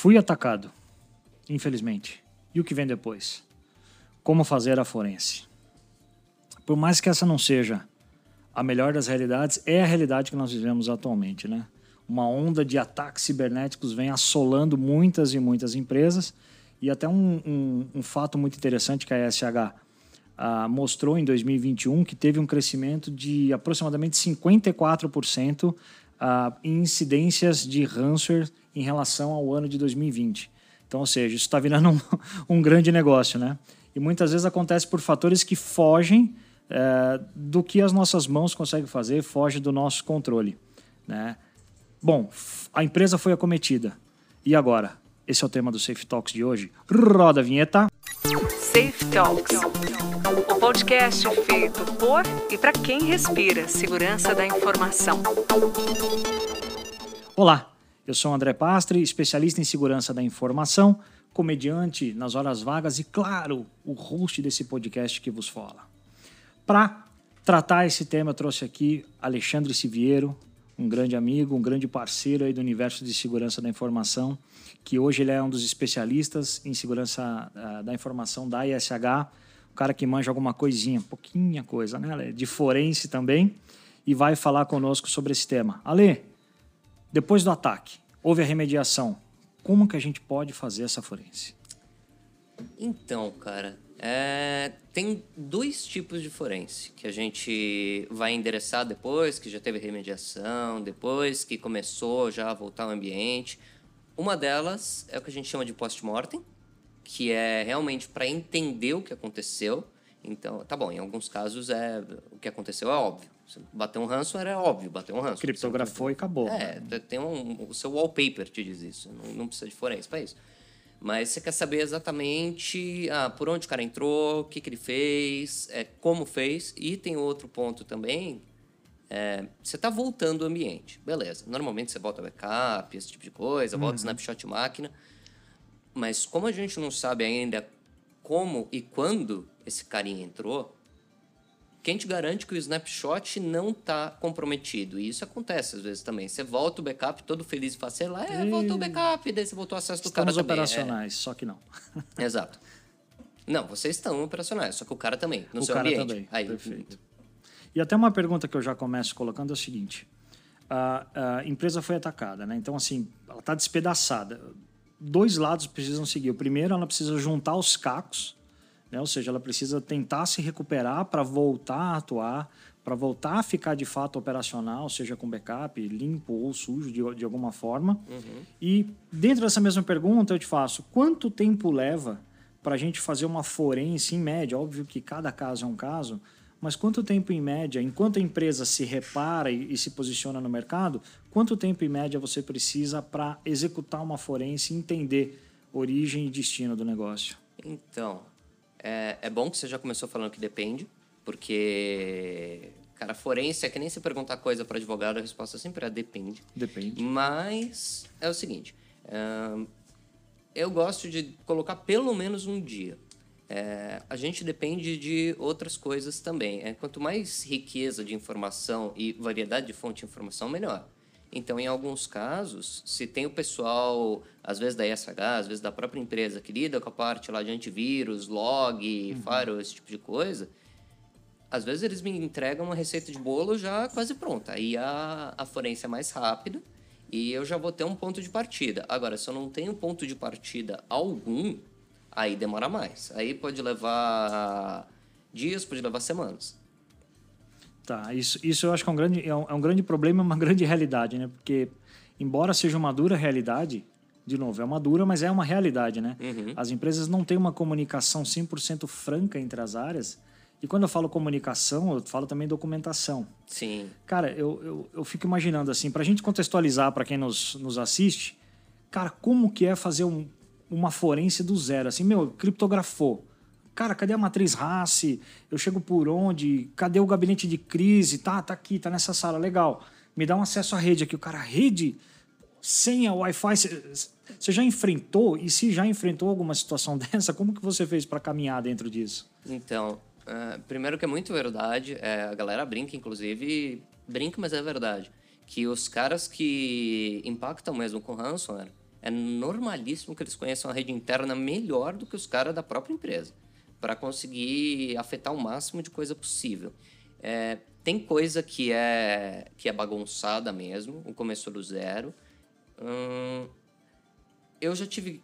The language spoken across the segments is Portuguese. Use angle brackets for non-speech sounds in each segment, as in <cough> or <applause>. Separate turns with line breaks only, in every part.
Fui atacado, infelizmente. E o que vem depois? Como fazer a forense? Por mais que essa não seja a melhor das realidades, é a realidade que nós vivemos atualmente, né? Uma onda de ataques cibernéticos vem assolando muitas e muitas empresas e até um, um, um fato muito interessante que a SH ah, mostrou em 2021 que teve um crescimento de aproximadamente 54% ah, em incidências de ransomware em relação ao ano de 2020. Então, ou seja, isso está virando um, <laughs> um, grande negócio, né? E muitas vezes acontece por fatores que fogem é, do que as nossas mãos conseguem fazer, foge do nosso controle, né? Bom, a empresa foi acometida. E agora? Esse é o tema do Safe Talks de hoje. Roda a vinheta.
Safe Talks, o podcast feito por e para quem respira segurança da informação.
Olá, eu sou André Pastre, especialista em segurança da informação, comediante nas horas vagas e, claro, o host desse podcast que vos fala. Para tratar esse tema, eu trouxe aqui Alexandre Siviero, um grande amigo, um grande parceiro aí do universo de segurança da informação, que hoje ele é um dos especialistas em segurança uh, da informação da ISH, o cara que manja alguma coisinha, pouquinha coisa, né? De forense também, e vai falar conosco sobre esse tema. Ale, depois do ataque, houve a remediação. Como que a gente pode fazer essa forense?
Então, cara, é, tem dois tipos de forense que a gente vai endereçar depois que já teve remediação, depois que começou já a voltar ao ambiente. Uma delas é o que a gente chama de post-mortem, que é realmente para entender o que aconteceu. Então, tá bom, em alguns casos é o que aconteceu é óbvio. Bateu um ransomware é óbvio, bateu um ransomware.
Criptografou e acabou.
É, tem um, o seu wallpaper te diz isso, não, não precisa de forense para isso. Mas você quer saber exatamente ah, por onde o cara entrou, o que, que ele fez, é, como fez. E tem outro ponto também. É, você está voltando o ambiente. Beleza. Normalmente você volta backup, esse tipo de coisa, uhum. volta snapshot máquina. Mas como a gente não sabe ainda como e quando esse carinha entrou, quem te garante que o snapshot não está comprometido? E isso acontece às vezes também. Você volta o backup todo feliz e sei lá, é, voltou o backup, daí você voltou o acesso do
Estamos
cara
operacionais,
é.
só que não. <laughs>
Exato. Não, vocês estão operacionais, só que o cara também, no
o
seu
cara
ambiente.
Também.
Aí,
Perfeito. E até uma pergunta que eu já começo colocando é o seguinte. A, a empresa foi atacada, né? Então, assim, ela está despedaçada. Dois lados precisam seguir. O primeiro, ela precisa juntar os cacos né? Ou seja, ela precisa tentar se recuperar para voltar a atuar, para voltar a ficar de fato operacional, seja com backup, limpo ou sujo de, de alguma forma. Uhum. E dentro dessa mesma pergunta eu te faço, quanto tempo leva para a gente fazer uma forense em média? Óbvio que cada caso é um caso, mas quanto tempo em média, enquanto a empresa se repara e, e se posiciona no mercado, quanto tempo em média você precisa para executar uma forense e entender origem e destino do negócio?
Então, é, é bom que você já começou falando que depende, porque, cara, forense é que nem se perguntar coisa para advogado, a resposta sempre é depende.
Depende.
Mas é o seguinte, eu gosto de colocar pelo menos um dia. É, a gente depende de outras coisas também. É, quanto mais riqueza de informação e variedade de fonte de informação, melhor. Então, em alguns casos, se tem o pessoal, às vezes da ISH, às vezes da própria empresa, que lida com a parte lá de antivírus, log, uhum. firewall, esse tipo de coisa, às vezes eles me entregam uma receita de bolo já quase pronta. Aí a, a forense é mais rápida e eu já vou ter um ponto de partida. Agora, se eu não tenho ponto de partida algum, aí demora mais. Aí pode levar dias, pode levar semanas.
Tá, isso, isso eu acho que é um grande, é um, é um grande problema, uma <laughs> grande realidade, né? Porque, embora seja uma dura realidade, de novo, é uma dura, mas é uma realidade, né? Uhum. As empresas não têm uma comunicação 100% franca entre as áreas. E quando eu falo comunicação, eu falo também documentação.
Sim.
Cara, eu, eu, eu fico imaginando assim, para a gente contextualizar para quem nos, nos assiste, cara, como que é fazer um, uma forense do zero? Assim, meu, criptografou. Cara, cadê a matriz RACE? Eu chego por onde? Cadê o gabinete de crise? Tá, tá aqui, tá nessa sala, legal. Me dá um acesso à rede aqui. O cara, rede? Senha, Wi-Fi? Você já enfrentou? E se já enfrentou alguma situação <laughs> dessa, como que você fez para caminhar dentro disso?
Então, uh, primeiro que é muito verdade. É, a galera brinca, inclusive, brinca, mas é verdade. Que os caras que impactam mesmo com ransomware, É normalíssimo que eles conheçam a rede interna melhor do que os caras da própria empresa, para conseguir afetar o máximo de coisa possível. É, tem coisa que é, que é bagunçada mesmo, o começo do zero. Hum, eu já tive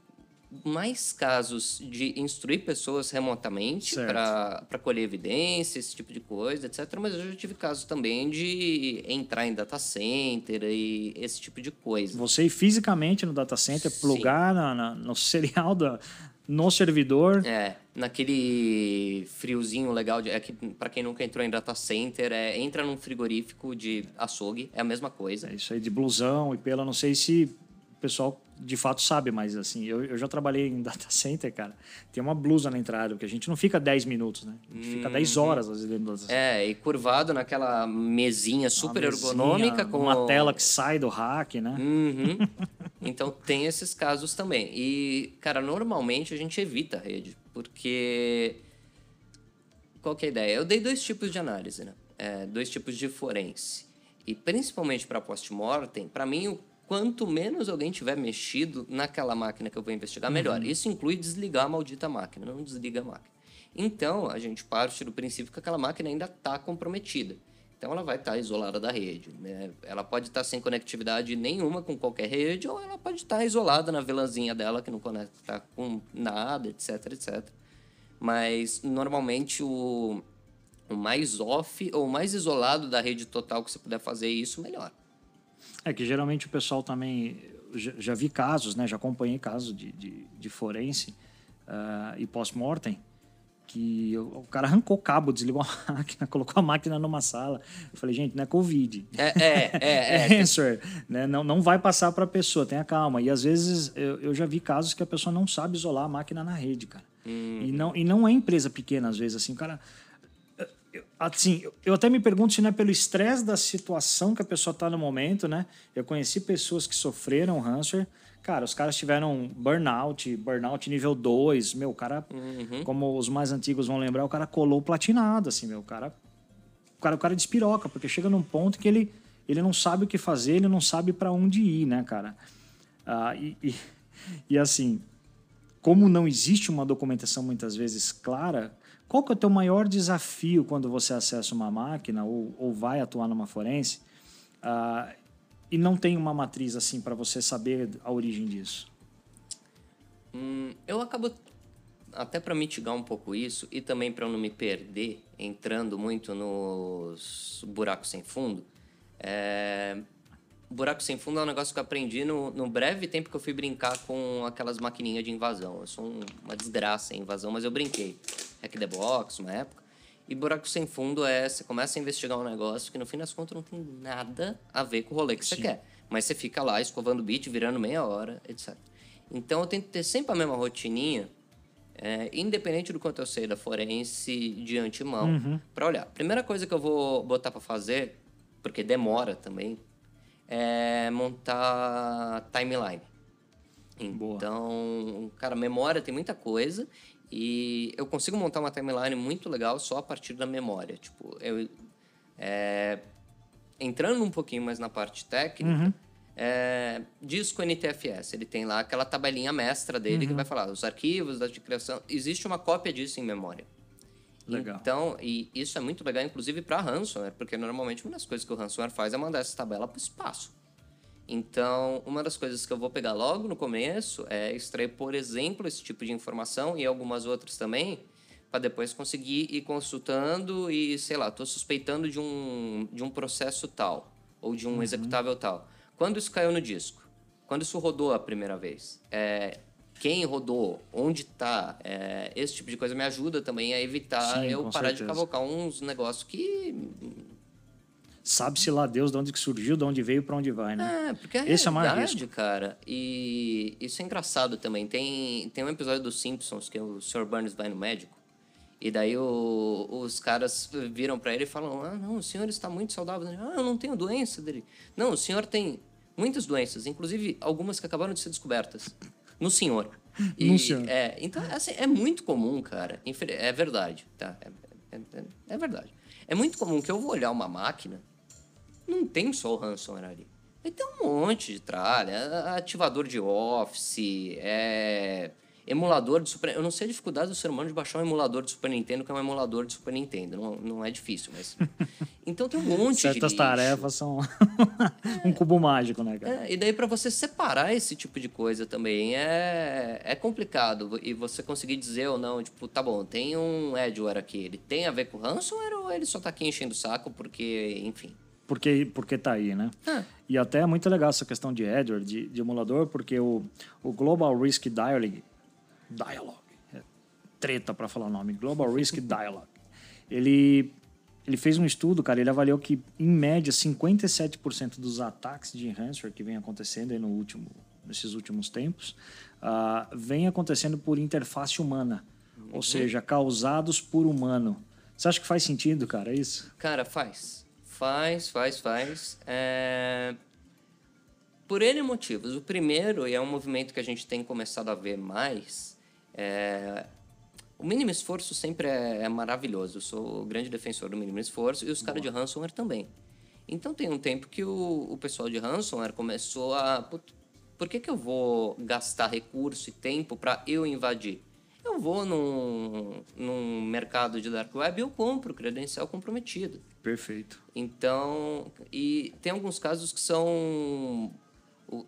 mais casos de instruir pessoas remotamente para colher evidência, esse tipo de coisa, etc. Mas eu já tive casos também de entrar em data center e esse tipo de coisa.
Você ir fisicamente no data center,
Sim.
plugar na, na- no <laughs> serial da, no servidor.
É, naquele friozinho legal, de, é que para quem nunca entrou em data center, é, entra num frigorífico de açougue, é a mesma coisa.
É isso aí de blusão e pela, não sei se o pessoal de fato sabe, mas assim, eu, eu já trabalhei em <laughs> data center, cara. Tem uma blusa na entrada, porque a gente não fica 10 minutos, né? A gente fica 10 horas às vezes dentro do data center.
É, e curvado naquela mesinha super
mesinha,
ergonômica com
uma
o-
tela que sai do rack, né?
Uhum. Então tem esses casos também. E, cara, normalmente a gente evita a rede, porque. Qual que é a ideia? Eu dei dois tipos de análise, né? É, dois tipos de forense. E principalmente para post-mortem, para mim, o quanto menos alguém tiver mexido naquela máquina que eu vou investigar, melhor. Isso inclui desligar a maldita máquina, não desliga a máquina. Então, a gente parte do princípio que aquela máquina ainda está comprometida. Então, ela vai estar isolada da rede. Né? Ela pode estar sem conectividade nenhuma com qualquer rede, ou ela pode estar isolada na VLANzinha dela, que não conecta com nada, etc, etc. Mas, normalmente, o, o mais off ou o mais isolado da rede total que você puder fazer isso, melhor.
É que geralmente o pessoal também. Já, já vi casos, né? Já acompanhei casos de, de, de forense ah, e pós-mortem que o, cara arrancou o cabo, desligou a <laughs> máquina, colocou a máquina numa sala. Eu falei, gente, não é Covid.
É, é, é. <laughs> é.
answer, né? não, não vai passar para a pessoa, tenha calma. E às vezes eu, eu já vi casos que a pessoa não sabe isolar a máquina na rede, cara. E, não, e não é empresa pequena, às vezes, assim, o cara. Eu- Assim, eu- até me pergunto se não é pelo estresse da situação que a pessoa está no momento, né? Eu conheci pessoas que sofreram ransomware. Cara, os caras tiveram burnout, burnout nível 2. Meu, o cara, como os mais antigos vão lembrar, o cara colou platinado, assim, meu. O cara o cara, o cara despiroca, porque chega num ponto que ele, ele não sabe o que fazer, ele não sabe para onde ir, né, cara? Ah, e, e, e, assim, como não existe uma documentação muitas vezes clara, qual que é o teu maior desafio quando você acessa uma máquina ou, ou vai atuar numa forense ah, e não tem uma matriz assim para você saber a origem disso?
Hum, eu acabo até para mitigar um pouco isso e também para não me perder entrando muito nos buracos sem fundo. É... Buraco sem fundo é um negócio que eu aprendi no, no breve tempo que eu fui brincar com aquelas maquininhas de invasão. Eu sou um- uma desgraça em invasão, mas eu brinquei. Hack the Box, uma época. E buraco sem fundo é você começa a investigar um negócio que no fim das contas não tem nada a ver com o rolê que você quer. Mas você fica lá escovando o beat, virando meia hora, etc. Então eu tento ter sempre a mesma rotininha, é, independente do quanto eu sei da forense de antemão, para olhar. Primeira coisa que eu vou botar para fazer, porque demora também, é montar timeline.
Boa.
Então, cara, memória tem muita coisa e eu consigo montar uma timeline muito legal só a partir da memória. Tipo, eu é, entrando um pouquinho mais na parte técnica, é, disco NTFS, ele tem lá aquela tabelinha mestra dele que vai falar os arquivos, data de criação. Existe uma cópia disso em memória.
Legal.
Então, e isso é muito legal, inclusive para ransomware, porque normalmente uma das coisas que o ransomware faz é mandar essa tabela para o espaço. Então, uma das coisas que eu vou pegar logo no começo é extrair, por exemplo, esse tipo de informação e algumas outras também, para depois conseguir ir consultando e, sei lá, estou suspeitando de um, de um processo tal ou de um executável tal. Quando isso caiu no disco? Quando isso rodou a primeira vez? É, quem rodou? Onde está? esse tipo de coisa me ajuda também a evitar
Sim,
eu parar
certeza.
de cavocar uns negócios que
Sabe-se lá Deus de onde que surgiu, de onde veio, para onde vai, né?
É, porque é
Esse é
realidade,
risco.
cara. E isso é engraçado também. Tem, tem um episódio dos Simpsons que o Sr. Burns vai no médico. E daí o- os caras viram pra ele e falam: Ah, não, o senhor está muito saudável. Ah, eu não tenho doença dele. Não, o senhor tem muitas doenças, inclusive algumas que acabaram de ser descobertas. No senhor. <laughs> E,
No senhor.
É, então, assim, é muito comum, cara. É verdade, tá? É, é- é- é verdade. É muito comum que eu vou olhar uma máquina não tem só o ransomware ali. Vai ter um monte de tralha. Ativador de Office, é emulador de Super Eu não sei a dificuldade do ser humano de baixar um emulador de Super Nintendo, que é um emulador de Super Nintendo. Não, não é difícil, mas. <laughs> Então tem um monte
Certas
de.
tarefas são <laughs> um cubo mágico, né, cara?
É, e daí para você separar esse tipo de coisa também é, é complicado. E você conseguir dizer ou não, tipo, tá bom, tem um Edward aqui, ele tem a ver com ransomware ou ele só tá aqui enchendo o saco porque, enfim.
Porque, porque tá aí, né?
Ah.
E até é muito legal essa questão de Edward, de, de emulador, porque o, o Global Risk Dialogue, Dialogue, é treta para falar o nome, Global Risk <laughs> Dialogue, ele, ele fez um estudo, cara, ele avaliou que, em média, 57% dos ataques de ransomware que vem acontecendo aí no último, nesses últimos tempos, ah, vem acontecendo por interface humana, ou seja, causados por humano. Você acha que faz sentido, cara, isso?
Cara, faz. Faz, faz, faz. É... Por N motivos. O primeiro, e é um movimento que a gente tem começado a ver mais, é... o mínimo esforço sempre é, é maravilhoso. Eu sou grande defensor do mínimo esforço e os caras de ransomware também. Então tem um tempo que o, o pessoal de ransomware começou a. Por que, que eu vou gastar recurso e tempo para eu invadir? Eu vou num, num mercado de dark web e eu compro credencial comprometido.
Perfeito.
Então, e tem alguns casos que são.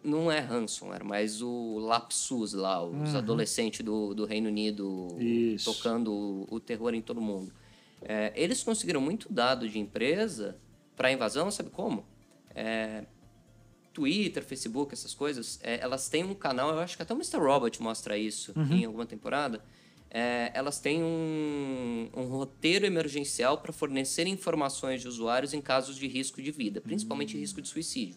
Não é ransomware, mas o Lapsus lá, os adolescentes do, do Reino Unido
Isso.
tocando o, o terror em todo mundo. É, eles conseguiram muito dado de empresa para invasão, sabe como? É, Twitter, Facebook, essas coisas, é, elas têm um canal, eu acho que até o Mr. Robot mostra isso em alguma temporada. É, elas têm um, um roteiro emergencial para fornecer informações de usuários em casos de risco de vida, principalmente risco de suicídio.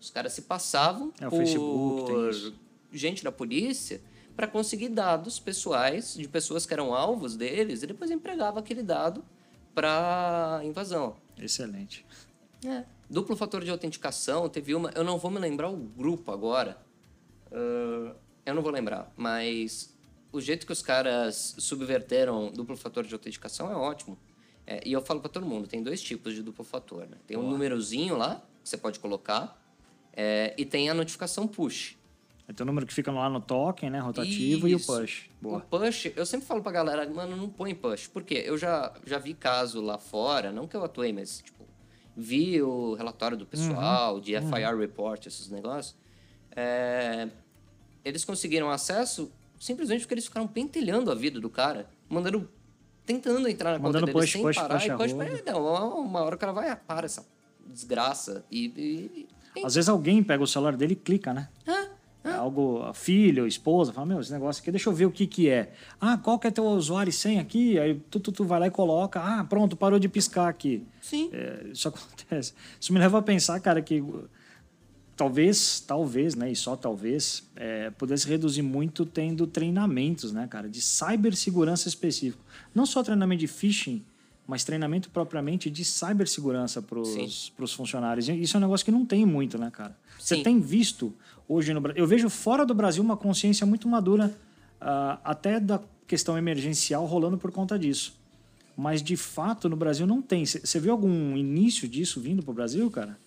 Os caras se passavam
É,
por
Facebook
gente da polícia para conseguir dados pessoais de pessoas que eram alvos deles e depois empregava aquele dado para invasão.
Excelente.
É. Duplo fator de autenticação, teve uma. Eu não vou me lembrar o grupo agora. Ah, eu não vou lembrar, mas o jeito que os caras subverteram duplo fator de autenticação é ótimo. É, e eu falo para todo mundo: tem dois tipos de duplo fator. Né? Tem um númerozinho lá, que você pode colocar, é, e tem a notificação push.
Então o número que fica lá no token, né? Rotativo e o
Isso.
push. Boa.
O push, eu sempre falo pra galera, mano, não põe push. Por quê? Eu já, já vi caso lá fora, não que eu atuei, mas, tipo, vi o relatório do pessoal, de FIR report, esses negócios. É, eles conseguiram acesso simplesmente porque eles ficaram pentelhando a vida do cara, mandando, tentando entrar na
Mandando
conta dele
push,
sem
push,
parar
push
e push, push. Não, uma hora o cara vai, para essa desgraça. E, e- e-
Às vezes alguém pega o celular dele e clica, né?
Ah,
É algo, ou esposa, fala, meu, esse negócio aqui, deixa eu ver o que que é. Ah, qual que é teu usuário e senha aqui? Aí tu, tu, tu vai lá e coloca, ah, pronto, parou de piscar aqui.
sim.
É, isso <laughs> acontece. Isso me leva a pensar, cara, que talvez, talvez, né, e só talvez, é, pudesse reduzir muito tendo treinamentos, né, cara, de cibersegurança específico. Não só treinamento de phishing, mas treinamento propriamente de cibersegurança para os funcionários. Isso é um negócio que não tem muito, né, cara? Você tem visto hoje no Brasil. Eu vejo fora do Brasil uma consciência muito madura, ah, até da questão emergencial rolando por conta disso. Mas de fato no Brasil não tem. Você viu algum início disso vindo para o Brasil, cara?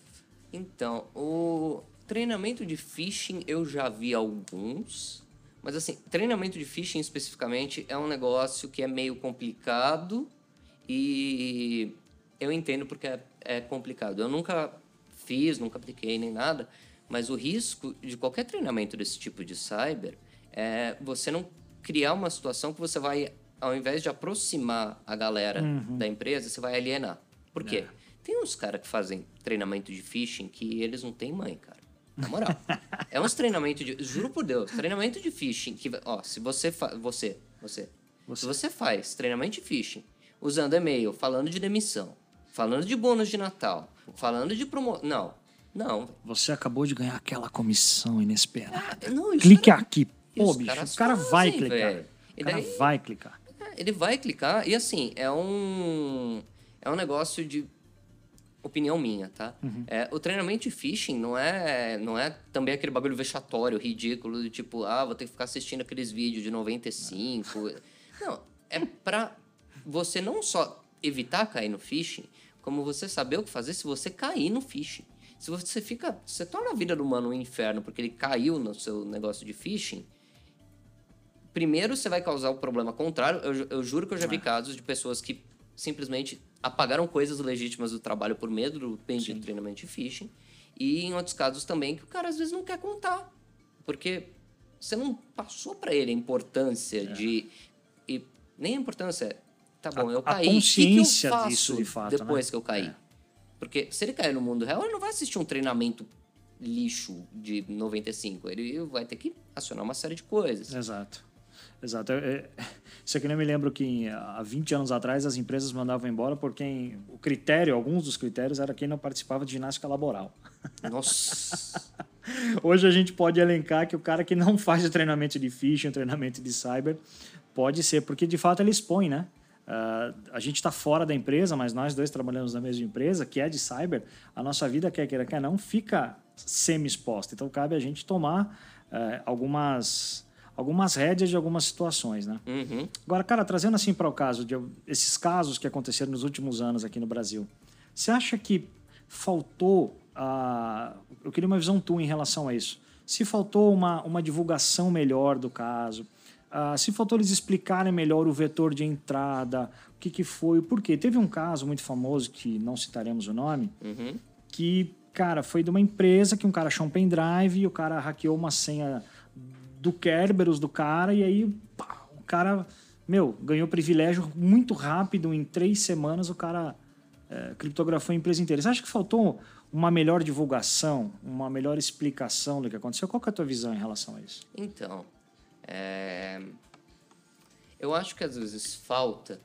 Então, o treinamento de phishing eu já vi alguns, mas assim, treinamento de phishing especificamente é um negócio que é meio complicado e eu entendo porque é, é complicado. Eu nunca fiz, nunca apliquei nem nada, mas o risco de qualquer treinamento desse tipo de cyber é você não criar uma situação que você vai, ao invés de aproximar a galera da empresa, você vai alienar. Por quê? Tem uns caras que fazem treinamento de phishing que eles não têm mãe, cara. Na moral. <laughs> é uns treinamentos de. Juro por Deus, treinamento de phishing que. Ó, se você. Fa, você, você. Se você faz treinamento de phishing usando e-mail, falando de demissão, falando de bônus de Natal, falando de promo. Não. Não.
Você acabou de ganhar aquela comissão inesperada.
Não, e os
Clique
cara-
aqui.
e
Pô, bicho, o cara vai
fazem,
clicar.
velho. E
O cara
daí-
vai clicar.
É, Ele vai clicar e assim, é um é um negócio de opinião minha, tá? É, o treinamento de phishing não é não é também aquele bagulho vexatório, ridículo, de tipo, ah, vou ter que ficar assistindo aqueles vídeos de 95. não, é pra você não só evitar cair no phishing, como você saber o que fazer se você cair no phishing. Se você fica. Você torna a vida do humano um inferno porque ele caiu no seu negócio de phishing. Primeiro você vai causar o problema contrário. Eu, eu juro que eu já vi
É.
casos de pessoas que simplesmente apagaram coisas legítimas do trabalho por medo do bendito
Sim.
treinamento de phishing. E em outros casos também que o cara às vezes não quer contar. Porque você não passou para ele a importância de. E nem a importância é. Tá bom,
A-
eu
a
caí. o que que eu
consciência disso, de fato,
Depois
né?
que eu caí.
É.
Porque se ele cair no mundo real, ele não vai assistir um treinamento lixo de 95. Ele vai ter que acionar uma série de coisas.
Exato. Exato. É, é, isso aqui eu me lembro que há 20 anos atrás as empresas mandavam embora por quem. O critério, alguns dos critérios, era quem não participava de ginástica laboral.
Nossa. <laughs>
Hoje a gente pode elencar que o cara que não faz o treinamento de phishing, o treinamento de cyber, pode ser, porque de fato ele expõe, né? Ah, a gente está fora da empresa, mas nós dois trabalhamos na mesma empresa, que é de cyber. A nossa vida, quer queira, quer não, fica semi-exposta. Então cabe a gente tomar eh, algumas, algumas rédeas de algumas situações, né?
Uhum.
Agora, cara, trazendo assim para o caso de esses casos que aconteceram nos últimos anos aqui no Brasil, você acha que faltou a eu queria uma visão tua em relação a isso. Se faltou uma, uma divulgação melhor do caso, ah, se faltou eles explicarem melhor o vetor de entrada, o que, que foi, por quê? Teve um caso muito famoso, que não citaremos o nome,
Uhum.
que, cara, foi de uma empresa que um cara achou um pendrive e o cara hackeou uma senha do Kerberos do cara e aí pá, o cara, meu, ganhou privilégio muito rápido, em três semanas o cara é, criptografou a empresa inteira. Você acha que faltou uma melhor divulgação, uma melhor explicação do que aconteceu? Qual que é a tua visão em relação a isso?
Então, é, eu acho que às vezes falta,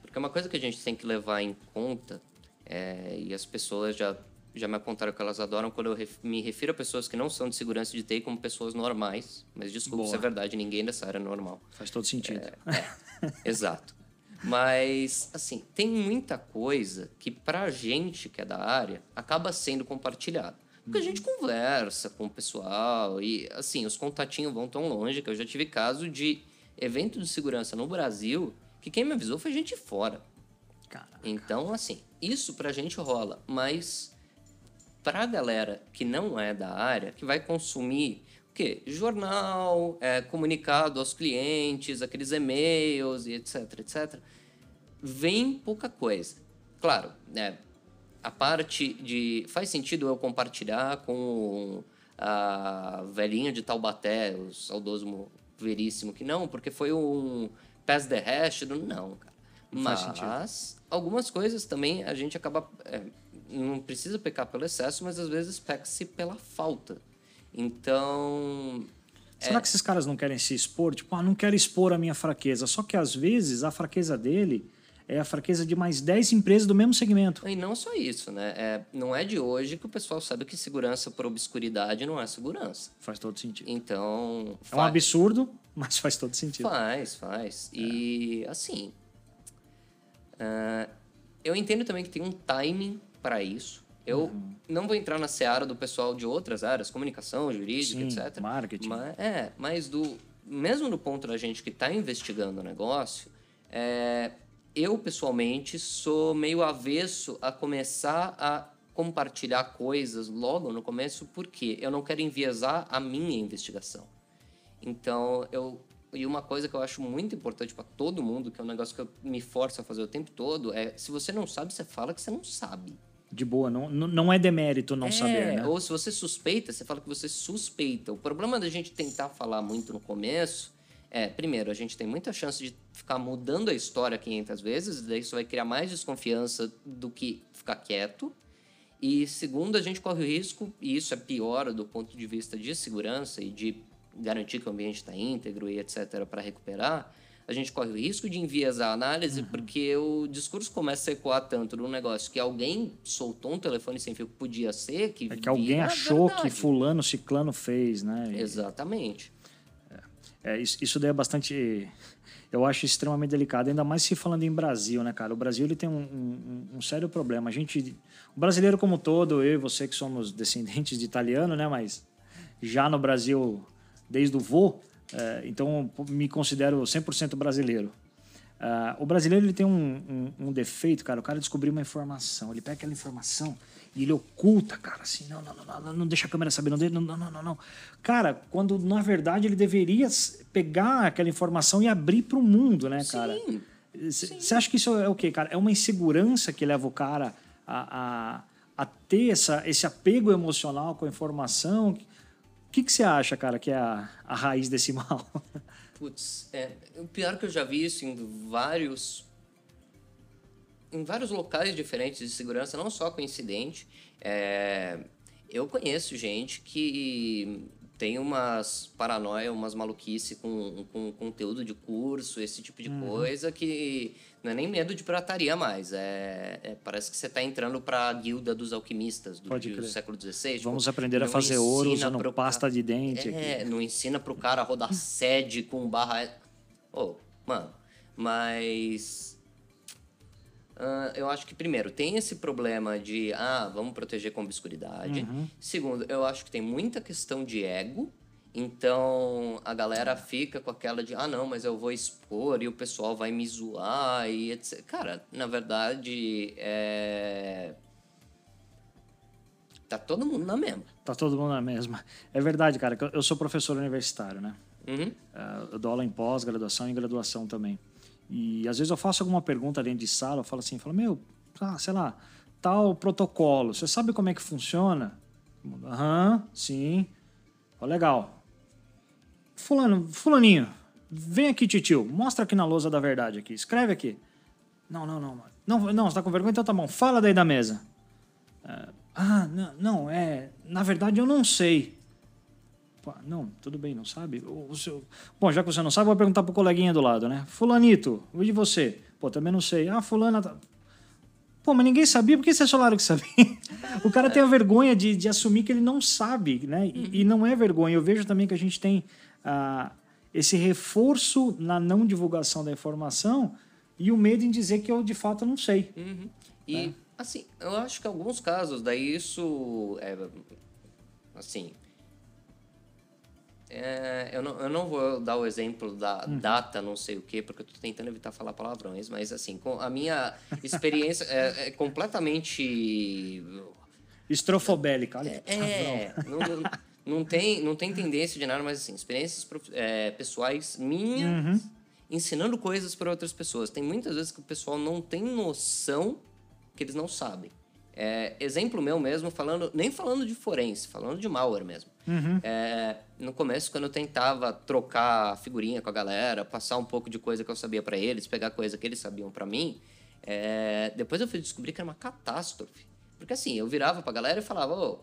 porque uma coisa que a gente tem que levar em conta, é, e as pessoas já, já me apontaram que elas adoram quando eu ref- me refiro a pessoas que não são de segurança de TI como pessoas normais, mas desculpa
Boa.
se é verdade, ninguém dessa área é normal.
Faz todo sentido. <laughs>
Exato. Mas, assim, tem muita coisa que pra gente que é da área acaba sendo compartilhada. Porque a gente conversa com o pessoal e, assim, os contatinhos vão tão longe que eu já tive caso de evento de segurança no Brasil que quem me avisou foi gente fora.
Cara,
Então, assim, isso pra gente rola, mas pra galera que não é da área, que vai consumir o quê? Jornal, é, comunicado aos clientes, aqueles e-mails e etc, etc, vem pouca coisa. Claro, né? A parte de. Faz sentido eu compartilhar com a velhinha de Taubaté, o saudoso mo- veríssimo, que não, porque foi um pass the hash. Não, cara.
Não
Mas algumas coisas também a gente acaba. é, não precisa pecar pelo excesso, mas às vezes peca-se pela falta. Então.
Será que esses caras não querem se expor? Tipo, ah, não quero expor a minha fraqueza. Só que às vezes a fraqueza dele é a fraqueza de mais 10 empresas do mesmo segmento.
E não só isso, né? É, não é de hoje que o pessoal sabe que segurança por obscuridade não é segurança.
Faz todo sentido.
Então.
É um absurdo, <laughs> mas faz todo sentido.
Faz, faz. E assim. ah, eu entendo também que tem um timing para isso. Eu
Uhum.
não vou entrar na seara do pessoal de outras áreas, comunicação, jurídica,
Sim,
etc.
marketing.
Mas, é, mas do mesmo do ponto da gente que está investigando o negócio, é, eu pessoalmente sou meio avesso a começar a compartilhar coisas logo no começo, porque eu não quero enviesar a minha investigação. Então, eu. E uma coisa que eu acho muito importante para todo mundo, que é um negócio que eu me forço a fazer o tempo todo, é se você não sabe, você fala que você não sabe.
De boa, não, não é demérito não
é,
saber, né?
Ou se você suspeita, você fala que você suspeita. O problema da gente tentar falar muito no começo é, primeiro, a gente tem muita chance de ficar mudando a história 500 vezes, daí isso vai criar mais desconfiança do que ficar quieto. E segundo, a gente corre o risco, e isso é pior do ponto de vista de segurança e de garantir que o ambiente está íntegro e etc. para recuperar, a gente corre o risco de enviesar a análise
Uhum.
porque o discurso começa a ecoar tanto num negócio que alguém soltou um telefone sem fio que podia ser, que,
É que alguém achou que fulano, ciclano fez, né?
Exatamente.
É, isso, isso daí é bastante. Eu acho extremamente delicado, ainda mais se falando em Brasil, né, cara? O Brasil ele tem um, um- um sério problema. A gente. O brasileiro, como todo, eu e você que somos descendentes de italiano, né? Mas já no Brasil, desde o vô, é, então me considero 100% brasileiro. Uh, o brasileiro ele tem um, um, um, defeito, cara. O cara descobriu uma informação, ele pega aquela informação e ele oculta, cara, assim, não, não, não, não, não deixa a câmera saber, não, não, não, não, não. Cara, quando na verdade ele deveria pegar aquela informação e abrir para o mundo, né, cara?
Sim.
Você acha que isso é o quê, cara? É uma insegurança que leva o cara a, a, a ter essa, esse apego emocional com a informação? O que você acha, cara, que é a, a raiz desse <laughs> mal?
Putz, é, o pior que eu já vi isso em vários em vários locais diferentes de segurança, não só com incidente. É, eu conheço gente que tem umas paranoia, umas maluquice com, com conteúdo de curso, esse tipo de uhum. coisa que não é nem medo de pirataria mais. É, é parece que você está entrando para a guilda dos alquimistas do, do século XVI.
Vamos tipo, aprender a fazer ouro usando pro pasta de dente.
É, aqui. não ensina para o cara a rodar <laughs> sede com barra. Oh, mano, mas Uh, eu acho que, primeiro, tem esse problema de, ah, vamos proteger com obscuridade. Uhum. Segundo, eu acho que tem muita questão de ego. Então, a galera fica com aquela de, ah, não, mas eu vou expor e o pessoal vai me zoar e etc. Cara, na verdade, é... Tá todo mundo na mesma.
Tá todo mundo na mesma. É verdade, cara. Eu sou professor universitário, né?
Uhum.
Uh, eu dou aula em pós-graduação e graduação também. E às vezes eu faço alguma pergunta dentro de sala, eu falo assim, falo, meu, ah, sei lá, tal protocolo, você sabe como é que funciona? Aham, sim. Ó, legal. Fulano, fulaninho, vem aqui, titio, mostra aqui na lousa da verdade aqui, escreve aqui. Não, não, não. Não, não, você tá com vergonha? Então tá bom, fala daí da mesa. É, ah, não, não, é... Na verdade eu não sei não, tudo bem, não sabe? O, o seu... Bom, já que você não sabe, vou perguntar pro coleguinha do lado, né? Fulanito, e você? Pô, também não sei. Ah, fulana... Tá... Pô, mas ninguém sabia, por que vocês falaram que sabia? <laughs> o cara tem a vergonha de, de assumir que ele não sabe, né? E, e não é vergonha. Eu vejo também que a gente tem ah, esse reforço na não divulgação da informação e o medo em dizer que eu de fato não sei.
Uhum. E, é. assim, eu acho que em alguns casos, daí isso é, assim, é, eu, não, eu não vou dar o exemplo da uhum. data, não sei o quê, porque eu estou tentando evitar falar palavrões, mas assim, com a minha experiência <laughs> é, é completamente.
Estrofobélica,
olha. É, é não, não, não, tem, não tem tendência de nada, mas assim, experiências é, pessoais minhas uhum. ensinando coisas para outras pessoas. Tem muitas vezes que o pessoal não tem noção que eles não sabem. É, exemplo meu mesmo, falando nem falando de forense, falando de malware mesmo.
Uhum.
É, no começo, quando eu tentava trocar figurinha com a galera, passar um pouco de coisa que eu sabia para eles, pegar coisa que eles sabiam para mim, é, depois eu fui descobrir que era uma catástrofe. Porque assim, eu virava pra galera e falava, ô,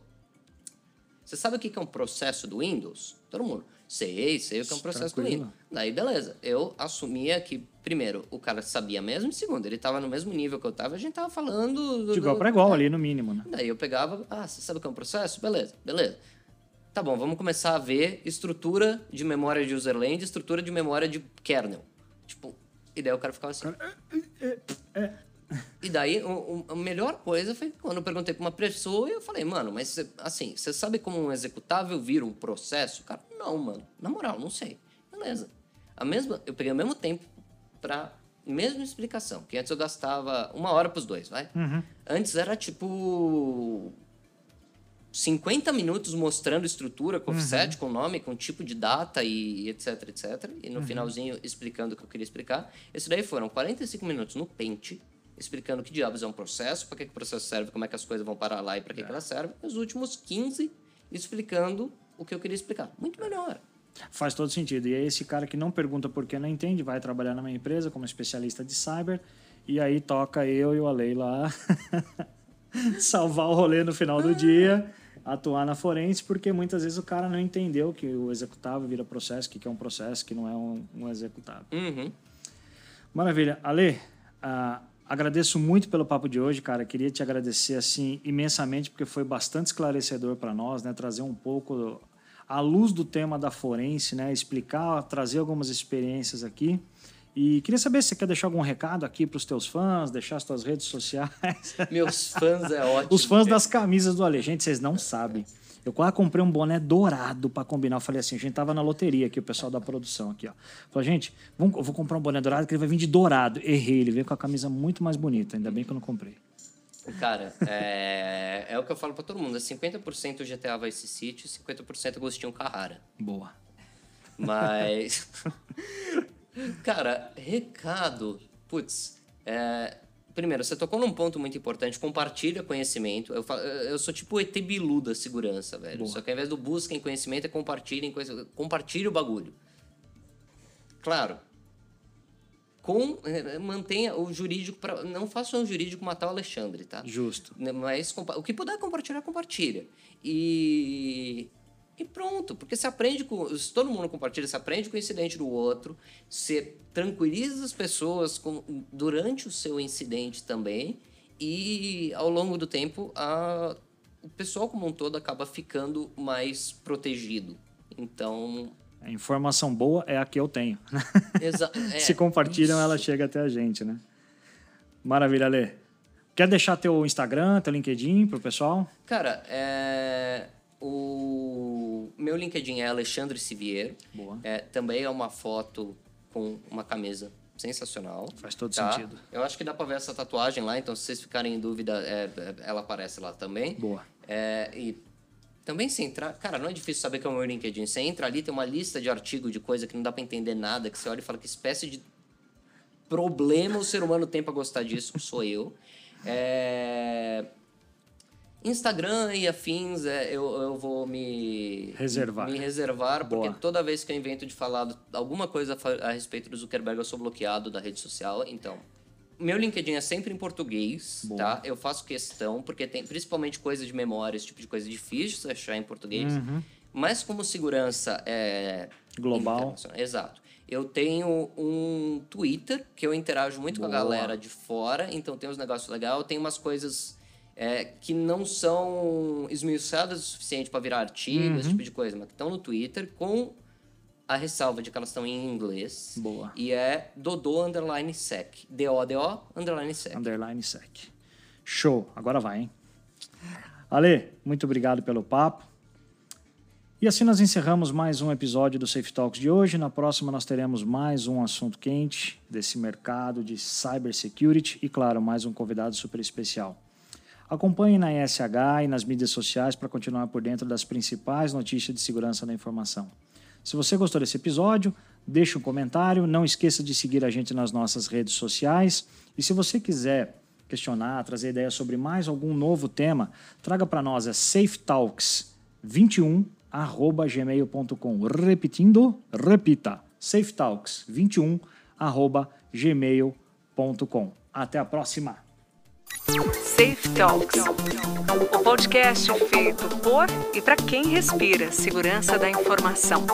você sabe o que é um processo do Windows? Todo mundo, sei, sei o que é um processo Tranquilo. do Windows. Daí, beleza. Eu assumia que primeiro, o cara sabia mesmo, e segundo, ele estava no mesmo nível que eu estava, a gente tava falando...
De igual para igual é. ali, no mínimo, né?
Daí eu pegava, ah, você sabe o que é um processo? Beleza, beleza. Tá bom, vamos começar a ver estrutura de memória de userland, estrutura de memória de kernel. Tipo, e daí o cara ficava assim... É, é, e daí, o, a melhor coisa foi quando eu perguntei para uma pessoa e eu falei, mano, mas assim, você sabe como um executável vira um processo? O cara, não, mano, na moral, não sei. Beleza. A mesma, eu peguei o mesmo tempo para mesma explicação, que antes eu gastava uma hora para os dois, vai?
Uhum.
Antes era tipo 50 minutos mostrando estrutura, com offset, uhum. com nome, com tipo de data e etc, etc. E no uhum. finalzinho explicando o que eu queria explicar. Esse daí foram 45 minutos no Paint, explicando que diabos é um processo, para que, que o processo serve, como é que as coisas vão parar lá e para que, é. que elas servem. E os últimos 15 explicando o que eu queria explicar. Muito melhor.
Faz todo sentido. E é esse cara que não pergunta por que não entende, vai trabalhar na minha empresa como especialista de cyber, e aí toca eu e o Alei lá <laughs> salvar o rolê no final do dia, atuar na forense, porque muitas vezes o cara não entendeu que o executável vira processo, que é um processo, que não é um, um executável.
Uhum.
Maravilha. Ale, uh, agradeço muito pelo papo de hoje, cara. Queria te agradecer assim imensamente, porque foi bastante esclarecedor para nós, né? Trazer um pouco à luz do tema da forense, né? Explicar, trazer algumas experiências aqui. E queria saber se você quer deixar algum recado aqui para os teus fãs, deixar as tuas redes sociais.
Meus fãs é <laughs> ótimo.
Os fãs das camisas do Ale. Gente, vocês não sabem. Eu quase comprei um boné dourado para combinar. Eu falei assim, a gente tava na loteria aqui, o pessoal da produção aqui, ó. Falei, gente, vamos, eu vou comprar um boné dourado que ele vai vir de dourado. Errei, ele veio com a camisa muito mais bonita. Ainda bem que eu não comprei.
Cara, é, é o que eu falo pra todo mundo. É 50% GTA Vice City, 50% Agostinho Carrara.
Boa.
Mas. <laughs> Cara, recado. Putz. É, primeiro, você tocou num ponto muito importante. Compartilha conhecimento. Eu, falo, eu sou tipo ET Bilu da segurança, velho.
Boa.
Só que ao invés do busquem conhecimento, é compartilhem conhecimento. Compartilhe o bagulho. Claro. Com, é, mantenha o jurídico. Pra, não faça um jurídico matar o Alexandre, tá?
Justo.
Né, Mas o que puder compartilhar, compartilha. E, pronto, porque você aprende com. Se todo mundo compartilha, você aprende com o incidente do outro, você tranquiliza as pessoas com- durante o seu incidente também, e ao longo do tempo a, o pessoal como um todo acaba ficando mais protegido. Então.
A informação boa é a que eu tenho. <laughs> <laughs>
é,
Se compartilham,
isso.
ela chega até a gente, né? Maravilha, Lê. Quer deixar teu Instagram, teu LinkedIn pro pessoal?
Cara, é, o meu LinkedIn é Alexandre Sivier.
Boa.
É, também é uma foto com uma camisa sensacional.
Faz todo
tá?
sentido.
Eu acho que dá pra ver essa tatuagem lá, então se vocês ficarem em dúvida, é, é, ela aparece lá também.
Boa.
É, e também se entrar. Cara, não é difícil saber que é o meu LinkedIn. Você entra ali, tem uma lista de artigo de coisa que não dá pra entender nada, que você olha e fala que espécie de problema o ser humano tem pra gostar disso. Sou eu. É, Instagram e afins, é, eu, eu vou me
Reservar.
Me reservar, porque
Boa.
toda vez que eu invento de falar alguma coisa a respeito do Zuckerberg, eu sou bloqueado da rede social. Então, meu LinkedIn é sempre em português,
Boa.
tá? Eu faço questão, porque tem principalmente coisa de memória, esse tipo de coisa difícil de achar em português. Mas como segurança é
Global.
Exato. Eu tenho um Twitter que eu interajo muito com a
Boa.
galera de fora, então tem uns negócios legais. Tenho umas coisas é, que não são esmiuçadas o suficiente para virar artigo,
Uhum.
esse tipo de coisa, mas que estão no Twitter com a ressalva de que elas estão em inglês.
Boa.
E é Dodô underline sec. D-O-D-O underline sec.
Underline sec. Show. Agora vai, hein? Ale, muito obrigado pelo papo. E assim nós encerramos mais um episódio do Safe Talks de hoje. Na próxima nós teremos mais um assunto quente desse mercado de cybersecurity e, claro, mais um convidado super especial. Acompanhe na ESH e nas mídias sociais para continuar por dentro das principais notícias de segurança da informação. Se você gostou desse episódio, deixe um comentário, não esqueça de seguir a gente nas nossas redes sociais e se você quiser questionar, trazer ideias sobre mais algum novo tema, traga para nós é safetalks21 arroba gmail.com. Repetindo, repita, safetalks21 arroba gmail.com. Até a próxima!
Safe Talks, o podcast feito por e para quem respira segurança da informação.